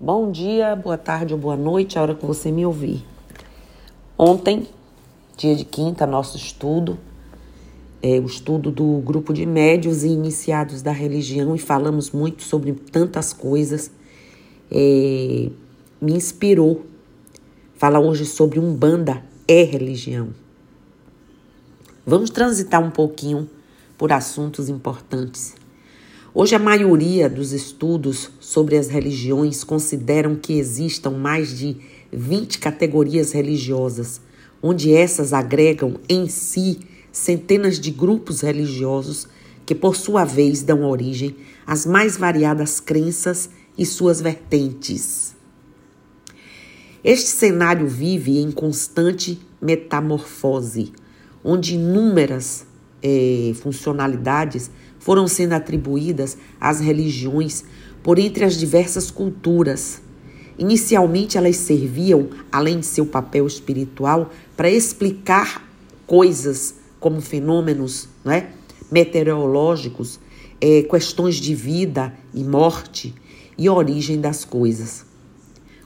Bom dia, boa tarde ou boa noite, a hora que você me ouvir. Ontem, dia de quinta, nosso estudo, é o estudo do grupo de médios e iniciados da religião, e falamos muito sobre tantas coisas. É, me inspirou falar hoje sobre Umbanda é religião. Vamos transitar um pouquinho por assuntos importantes. Hoje, a maioria dos estudos sobre as religiões consideram que existam mais de 20 categorias religiosas, onde essas agregam em si centenas de grupos religiosos que, por sua vez, dão origem às mais variadas crenças e suas vertentes. Este cenário vive em constante metamorfose, onde inúmeras eh, funcionalidades foram sendo atribuídas às religiões por entre as diversas culturas. Inicialmente, elas serviam, além de seu papel espiritual, para explicar coisas como fenômenos né, meteorológicos, é, questões de vida e morte e origem das coisas.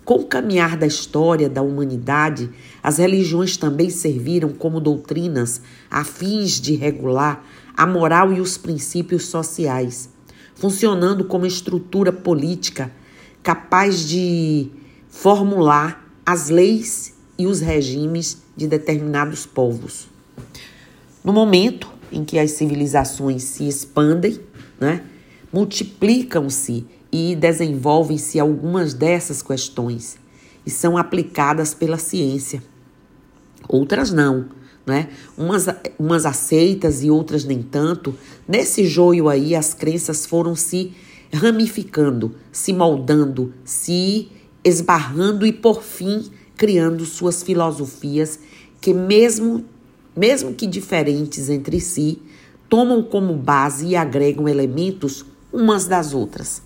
Com o caminhar da história da humanidade, as religiões também serviram como doutrinas a fins de regular a moral e os princípios sociais, funcionando como estrutura política capaz de formular as leis e os regimes de determinados povos. No momento em que as civilizações se expandem, né, multiplicam-se e desenvolvem-se algumas dessas questões e são aplicadas pela ciência. Outras não né? Umas, umas aceitas e outras nem tanto. Nesse joio aí, as crenças foram se ramificando, se moldando, se esbarrando e, por fim, criando suas filosofias que, mesmo, mesmo que diferentes entre si, tomam como base e agregam elementos umas das outras.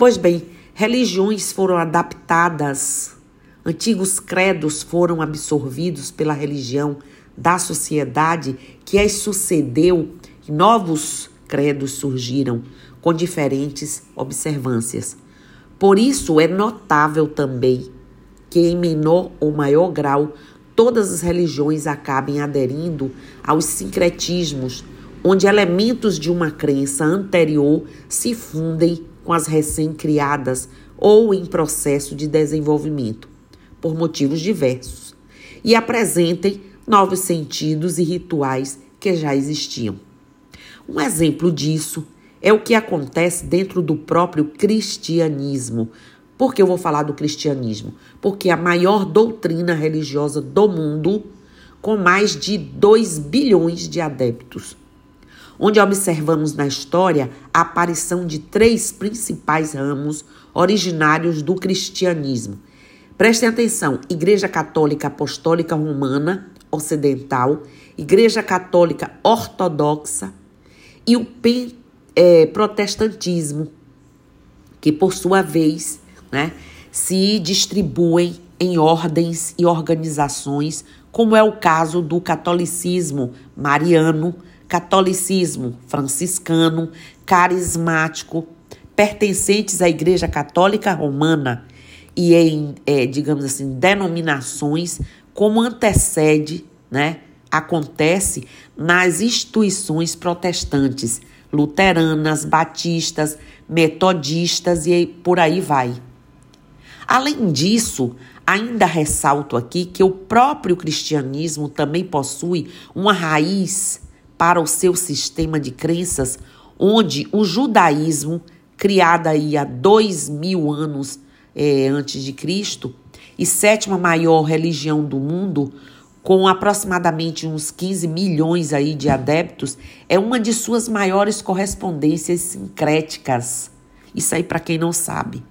Pois bem, religiões foram adaptadas, antigos credos foram absorvidos pela religião da sociedade que as sucedeu, novos credos surgiram com diferentes observâncias. Por isso é notável também que, em menor ou maior grau, todas as religiões acabem aderindo aos sincretismos, onde elementos de uma crença anterior se fundem com as recém-criadas ou em processo de desenvolvimento, por motivos diversos, e apresentem novos sentidos e rituais que já existiam. Um exemplo disso é o que acontece dentro do próprio cristianismo. Por que eu vou falar do cristianismo? Porque a maior doutrina religiosa do mundo, com mais de 2 bilhões de adeptos, onde observamos na história a aparição de três principais ramos originários do cristianismo. Prestem atenção: Igreja Católica Apostólica Romana, ocidental, Igreja Católica Ortodoxa e o é, protestantismo, que por sua vez né, se distribuem em ordens e organizações, como é o caso do catolicismo mariano, catolicismo franciscano, carismático, pertencentes à Igreja Católica Romana e em, é, digamos assim, denominações como antecede, né, acontece nas instituições protestantes, luteranas, batistas, metodistas e por aí vai. Além disso, ainda ressalto aqui que o próprio cristianismo também possui uma raiz para o seu sistema de crenças, onde o judaísmo, criado aí há dois mil anos é, antes de Cristo, e sétima maior religião do mundo, com aproximadamente uns 15 milhões aí de adeptos, é uma de suas maiores correspondências sincréticas. Isso aí para quem não sabe.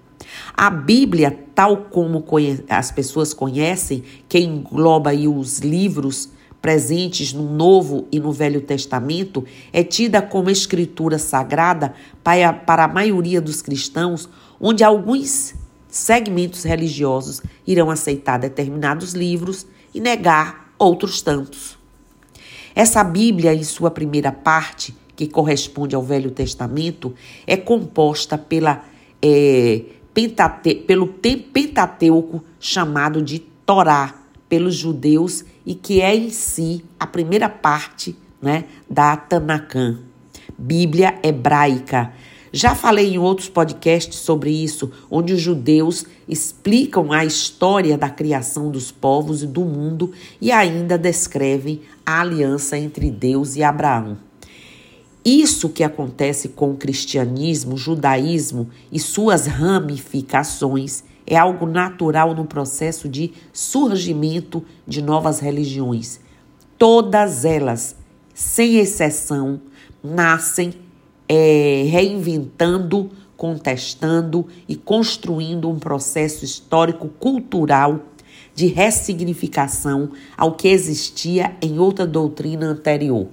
A Bíblia, tal como as pessoas conhecem, que engloba aí os livros presentes no Novo e no Velho Testamento, é tida como escritura sagrada para a maioria dos cristãos, onde alguns segmentos religiosos irão aceitar determinados livros e negar outros tantos. Essa Bíblia, em sua primeira parte, que corresponde ao Velho Testamento, é composta pela, é, Pentate pelo Pentateuco chamado de Torá pelos judeus e que é em si a primeira parte né, da Tanakã, Bíblia hebraica. Já falei em outros podcasts sobre isso, onde os judeus explicam a história da criação dos povos e do mundo e ainda descrevem a aliança entre Deus e Abraão. Isso que acontece com o cristianismo, o judaísmo e suas ramificações é algo natural no processo de surgimento de novas religiões. Todas elas, sem exceção, nascem é, reinventando, contestando e construindo um processo histórico-cultural de ressignificação ao que existia em outra doutrina anterior.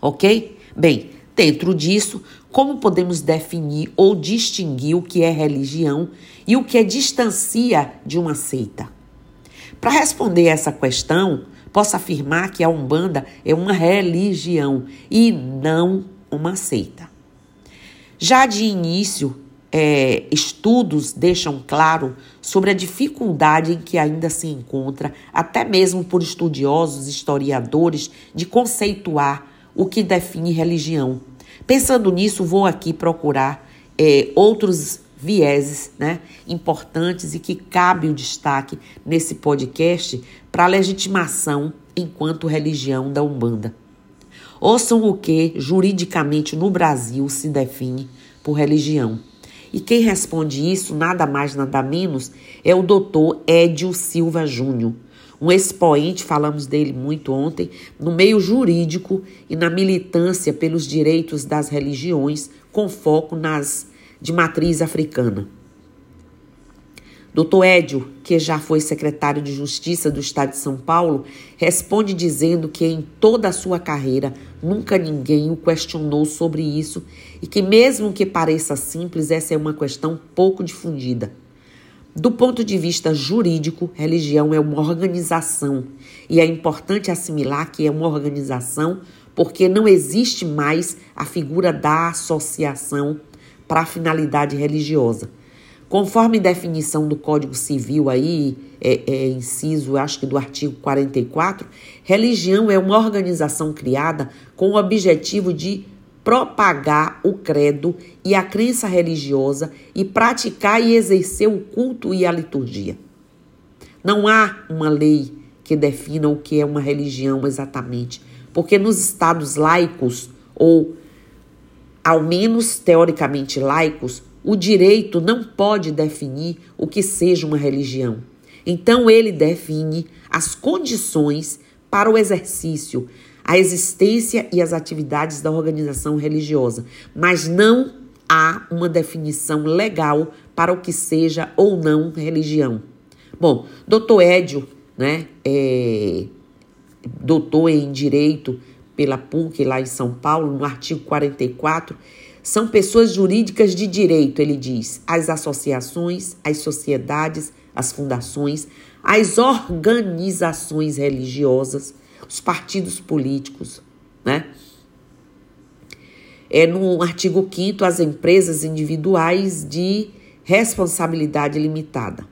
Ok? Bem, dentro disso, como podemos definir ou distinguir o que é religião e o que distancia de uma seita? Para responder essa questão, posso afirmar que a Umbanda é uma religião e não uma seita. Já de início, é, estudos deixam claro sobre a dificuldade em que ainda se encontra, até mesmo por estudiosos, historiadores, de conceituar o que define religião. Pensando nisso, vou aqui procurar é, outros vieses né, importantes e que cabe o destaque nesse podcast para a legitimação enquanto religião da Umbanda. Ouçam o que juridicamente no Brasil se define por religião. E quem responde isso, nada mais, nada menos, é o doutor Edio Silva Júnior, um expoente, falamos dele muito ontem, no meio jurídico e na militância pelos direitos das religiões, com foco nas de matriz africana. Dr. Édio, que já foi secretário de Justiça do Estado de São Paulo, responde dizendo que em toda a sua carreira nunca ninguém o questionou sobre isso e que, mesmo que pareça simples, essa é uma questão pouco difundida. Do ponto de vista jurídico, religião é uma organização e é importante assimilar que é uma organização porque não existe mais a figura da associação para a finalidade religiosa. Conforme definição do Código Civil aí, é, é, inciso, acho que do artigo 44, religião é uma organização criada com o objetivo de propagar o credo e a crença religiosa e praticar e exercer o culto e a liturgia. Não há uma lei que defina o que é uma religião exatamente, porque nos estados laicos ou ao menos teoricamente laicos, o direito não pode definir o que seja uma religião. Então ele define as condições para o exercício, a existência e as atividades da organização religiosa, mas não há uma definição legal para o que seja ou não religião. Bom, doutor Édio, né, é, doutor em Direito pela PUC lá em São Paulo, no artigo 44, são pessoas jurídicas de direito, ele diz, as associações, as sociedades, as fundações, as organizações religiosas, os partidos políticos, né? É no artigo 5 as empresas individuais de responsabilidade limitada.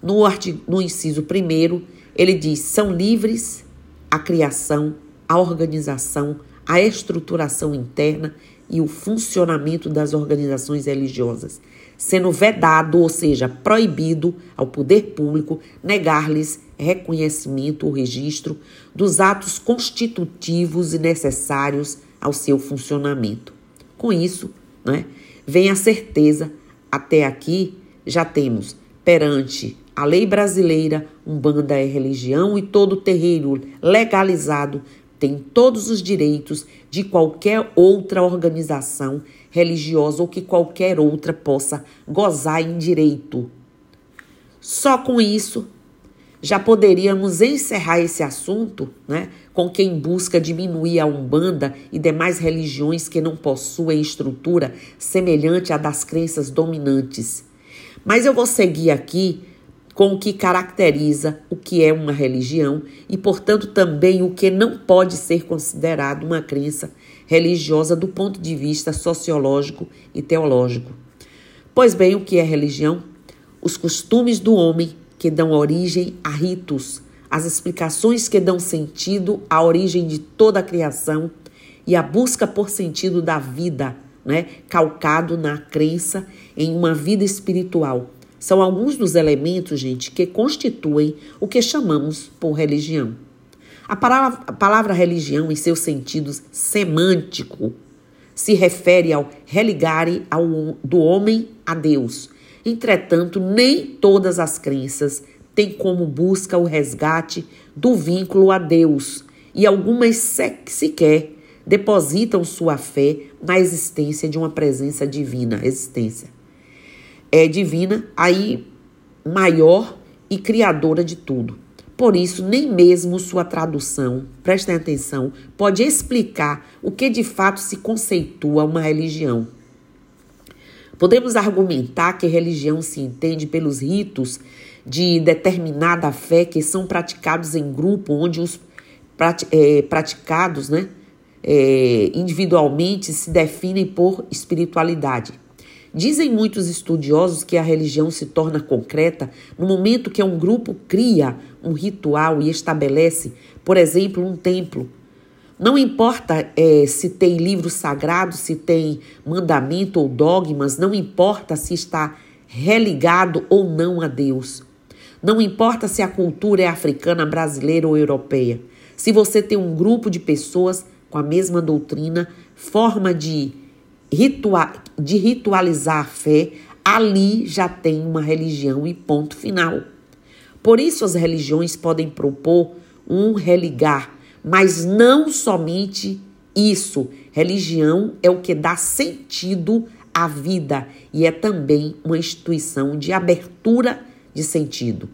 No, artigo, no inciso 1, ele diz: são livres a criação, a organização, a estruturação interna e o funcionamento das organizações religiosas, sendo vedado, ou seja, proibido ao poder público negar-lhes reconhecimento ou registro dos atos constitutivos e necessários ao seu funcionamento. Com isso, né, vem a certeza, até aqui já temos perante a lei brasileira, Umbanda é religião e todo terreiro legalizado tem todos os direitos de qualquer outra organização religiosa ou que qualquer outra possa gozar em direito. Só com isso já poderíamos encerrar esse assunto, né, com quem busca diminuir a Umbanda e demais religiões que não possuem estrutura semelhante à das crenças dominantes. Mas eu vou seguir aqui com o que caracteriza o que é uma religião e, portanto, também o que não pode ser considerado uma crença religiosa do ponto de vista sociológico e teológico. Pois bem, o que é religião? Os costumes do homem que dão origem a ritos, as explicações que dão sentido à origem de toda a criação e a busca por sentido da vida, né, calcado na crença em uma vida espiritual. São alguns dos elementos, gente, que constituem o que chamamos por religião. A palavra, a palavra religião, em seu sentido semântico, se refere ao religare ao, do homem a Deus. Entretanto, nem todas as crenças têm como busca o resgate do vínculo a Deus, e algumas sequer depositam sua fé na existência de uma presença divina, existência é divina, aí maior e criadora de tudo. Por isso, nem mesmo sua tradução, prestem atenção, pode explicar o que de fato se conceitua uma religião. Podemos argumentar que religião se entende pelos ritos de determinada fé que são praticados em grupo, onde os é, praticados né, é, individualmente se definem por espiritualidade. Dizem muitos estudiosos que a religião se torna concreta no momento que um grupo cria um ritual e estabelece, por exemplo, um templo. Não importa é, se tem livro sagrado, se tem mandamento ou dogmas, não importa se está religado ou não a Deus. Não importa se a cultura é africana, brasileira ou europeia. Se você tem um grupo de pessoas com a mesma doutrina, forma de de ritualizar a fé, ali já tem uma religião e ponto final. Por isso as religiões podem propor um religar, mas não somente isso. Religião é o que dá sentido à vida e é também uma instituição de abertura de sentido.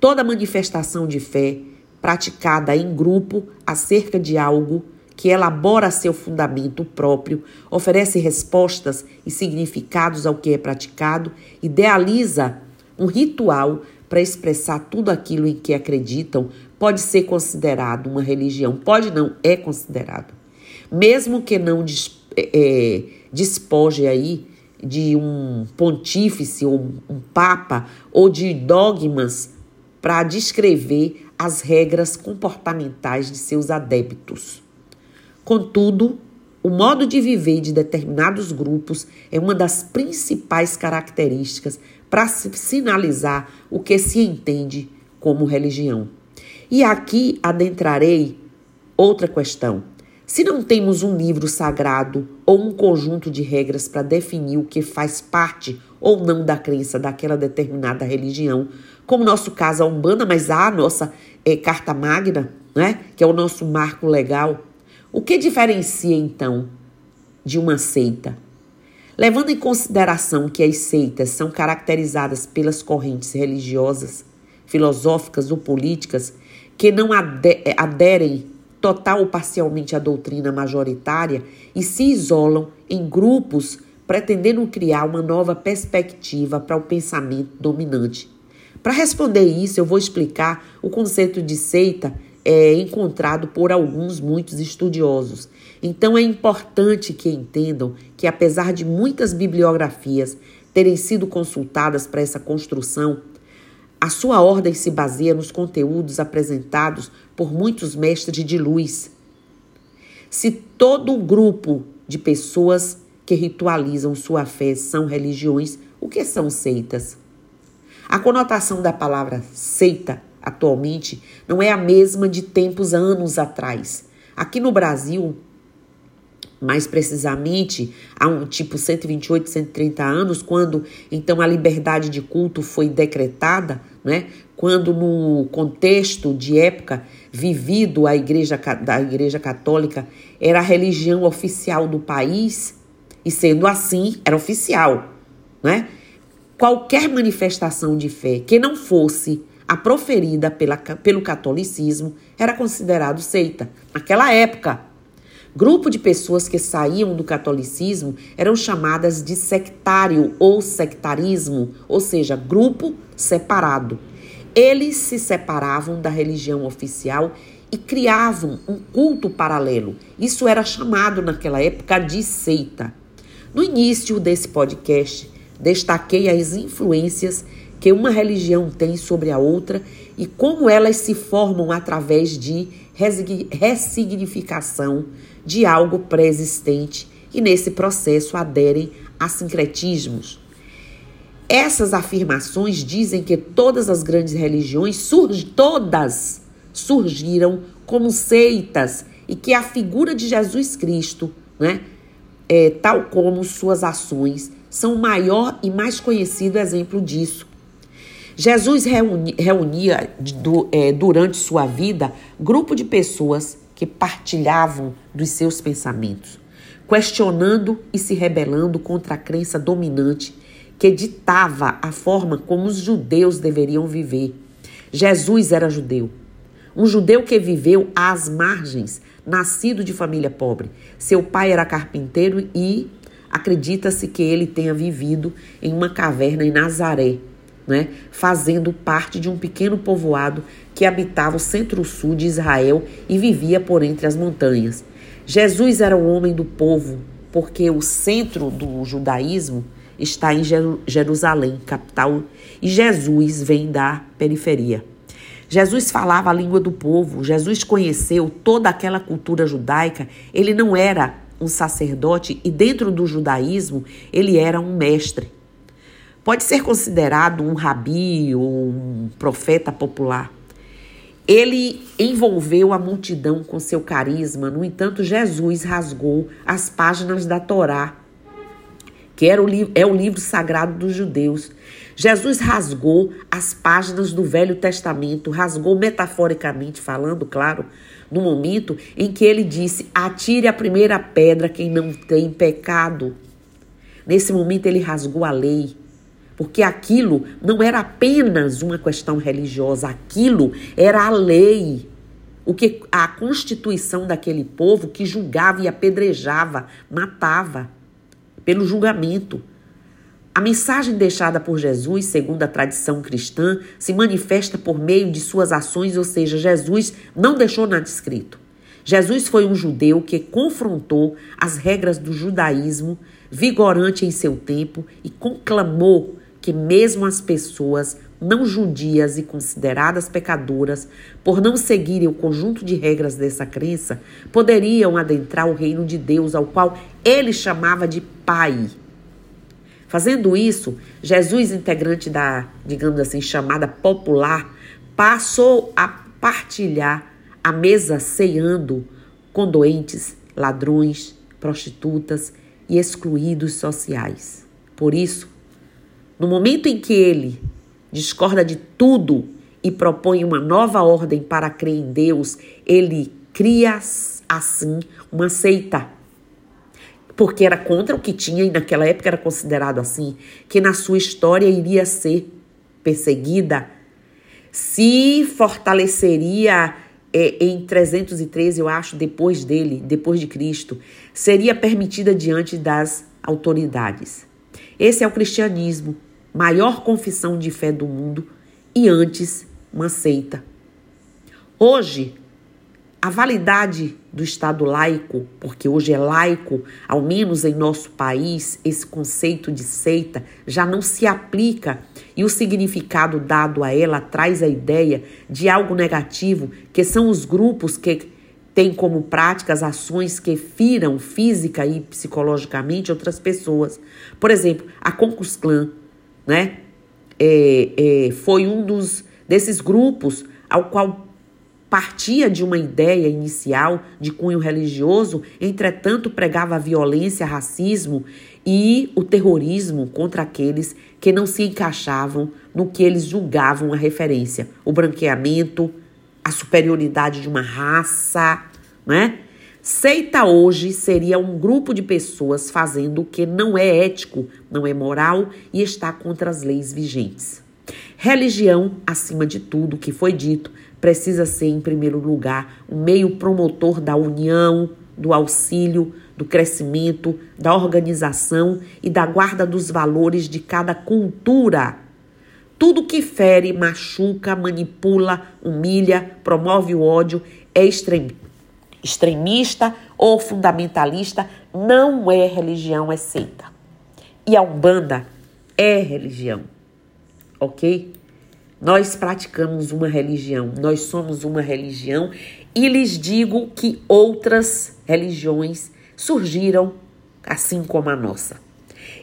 Toda manifestação de fé praticada em grupo acerca de algo que elabora seu fundamento próprio, oferece respostas e significados ao que é praticado, idealiza um ritual para expressar tudo aquilo em que acreditam, pode ser considerado uma religião, pode não, é considerado. Mesmo que não é, despoje aí de um pontífice ou um papa ou de dogmas para descrever as regras comportamentais de seus adeptos. Contudo, o modo de viver de determinados grupos é uma das principais características para sinalizar o que se entende como religião. E aqui adentrarei outra questão. Se não temos um livro sagrado ou um conjunto de regras para definir o que faz parte ou não da crença daquela determinada religião, como nosso caso a Umbanda, mas há a nossa é, Carta Magna, né, que é o nosso marco legal, o que diferencia então de uma seita? Levando em consideração que as seitas são caracterizadas pelas correntes religiosas, filosóficas ou políticas que não aderem total ou parcialmente à doutrina majoritária e se isolam em grupos pretendendo criar uma nova perspectiva para o pensamento dominante. Para responder isso, eu vou explicar o conceito de seita é encontrado por alguns muitos estudiosos. Então é importante que entendam que apesar de muitas bibliografias terem sido consultadas para essa construção, a sua ordem se baseia nos conteúdos apresentados por muitos mestres de luz. Se todo um grupo de pessoas que ritualizam sua fé são religiões, o que são seitas? A conotação da palavra seita atualmente não é a mesma de tempos anos atrás. Aqui no Brasil, mais precisamente, há um tipo 128, 130 anos, quando então a liberdade de culto foi decretada, né? Quando no contexto de época vivido a igreja da Igreja Católica era a religião oficial do país e sendo assim era oficial, né? Qualquer manifestação de fé que não fosse a proferida pela, pelo catolicismo era considerado seita. Naquela época, grupo de pessoas que saíam do catolicismo eram chamadas de sectário ou sectarismo, ou seja, grupo separado. Eles se separavam da religião oficial e criavam um culto paralelo. Isso era chamado naquela época de seita. No início desse podcast, destaquei as influências que uma religião tem sobre a outra e como elas se formam através de ressignificação de algo pré-existente e nesse processo aderem a sincretismos. Essas afirmações dizem que todas as grandes religiões, surg todas surgiram como seitas e que a figura de Jesus Cristo, né, é, tal como suas ações, são o maior e mais conhecido exemplo disso. Jesus reuni, reunia do, é, durante sua vida grupo de pessoas que partilhavam dos seus pensamentos, questionando e se rebelando contra a crença dominante que ditava a forma como os judeus deveriam viver. Jesus era judeu. Um judeu que viveu às margens, nascido de família pobre. Seu pai era carpinteiro e acredita-se que ele tenha vivido em uma caverna em Nazaré, né, fazendo parte de um pequeno povoado que habitava o centro-sul de Israel e vivia por entre as montanhas. Jesus era o homem do povo, porque o centro do judaísmo está em Jerusalém, capital, e Jesus vem da periferia. Jesus falava a língua do povo, Jesus conheceu toda aquela cultura judaica. Ele não era um sacerdote e, dentro do judaísmo, ele era um mestre. Pode ser considerado um rabi ou um profeta popular. Ele envolveu a multidão com seu carisma, no entanto, Jesus rasgou as páginas da Torá, que era o, é o livro sagrado dos judeus. Jesus rasgou as páginas do Velho Testamento, rasgou metaforicamente falando, claro, no momento em que ele disse: Atire a primeira pedra quem não tem pecado. Nesse momento ele rasgou a lei, porque aquilo não era apenas uma questão religiosa, aquilo era a lei. O que a constituição daquele povo que julgava e apedrejava, matava pelo julgamento. A mensagem deixada por Jesus, segundo a tradição cristã, se manifesta por meio de suas ações, ou seja, Jesus não deixou nada escrito. Jesus foi um judeu que confrontou as regras do judaísmo, vigorante em seu tempo, e conclamou que mesmo as pessoas não judias e consideradas pecadoras, por não seguirem o conjunto de regras dessa crença, poderiam adentrar o reino de Deus, ao qual ele chamava de Pai. Fazendo isso, Jesus, integrante da, digamos assim, chamada popular, passou a partilhar a mesa ceando com doentes, ladrões, prostitutas e excluídos sociais. Por isso, no momento em que ele discorda de tudo e propõe uma nova ordem para crer em Deus, ele cria assim uma seita porque era contra o que tinha e naquela época era considerado assim, que na sua história iria ser perseguida, se fortaleceria é, em 313, eu acho, depois dele, depois de Cristo, seria permitida diante das autoridades. Esse é o cristianismo, maior confissão de fé do mundo e antes uma seita. Hoje, a validade do Estado laico, porque hoje é laico, ao menos em nosso país, esse conceito de seita já não se aplica e o significado dado a ela traz a ideia de algo negativo, que são os grupos que têm como práticas ações que firam física e psicologicamente outras pessoas. Por exemplo, a Concus Clan, né? É, é, foi um dos desses grupos ao qual partia de uma ideia inicial de cunho religioso, entretanto pregava violência, racismo e o terrorismo contra aqueles que não se encaixavam no que eles julgavam a referência, o branqueamento, a superioridade de uma raça, né? Seita hoje seria um grupo de pessoas fazendo o que não é ético, não é moral e está contra as leis vigentes. Religião, acima de tudo que foi dito, precisa ser, em primeiro lugar, um meio promotor da união, do auxílio, do crescimento, da organização e da guarda dos valores de cada cultura. Tudo que fere, machuca, manipula, humilha, promove o ódio é extremista ou fundamentalista, não é religião, é seita. E a Umbanda é religião, ok? Nós praticamos uma religião, nós somos uma religião e lhes digo que outras religiões surgiram assim como a nossa.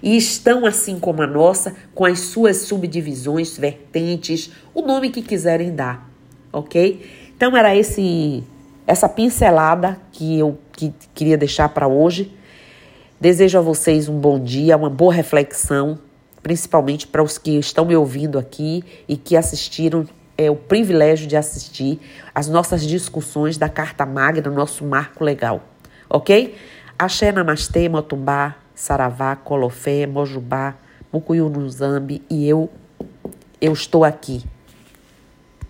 E estão assim como a nossa, com as suas subdivisões, vertentes, o nome que quiserem dar, ok? Então era esse essa pincelada que eu que queria deixar para hoje. Desejo a vocês um bom dia, uma boa reflexão, principalmente para os que estão me ouvindo aqui e que assistiram é o privilégio de assistir as nossas discussões da Carta Magna, nosso marco legal, ok? Axé Namastê, Motumbá, Saravá, Colofé, Mojubá, Mucuyu Nuzambi e eu, eu estou aqui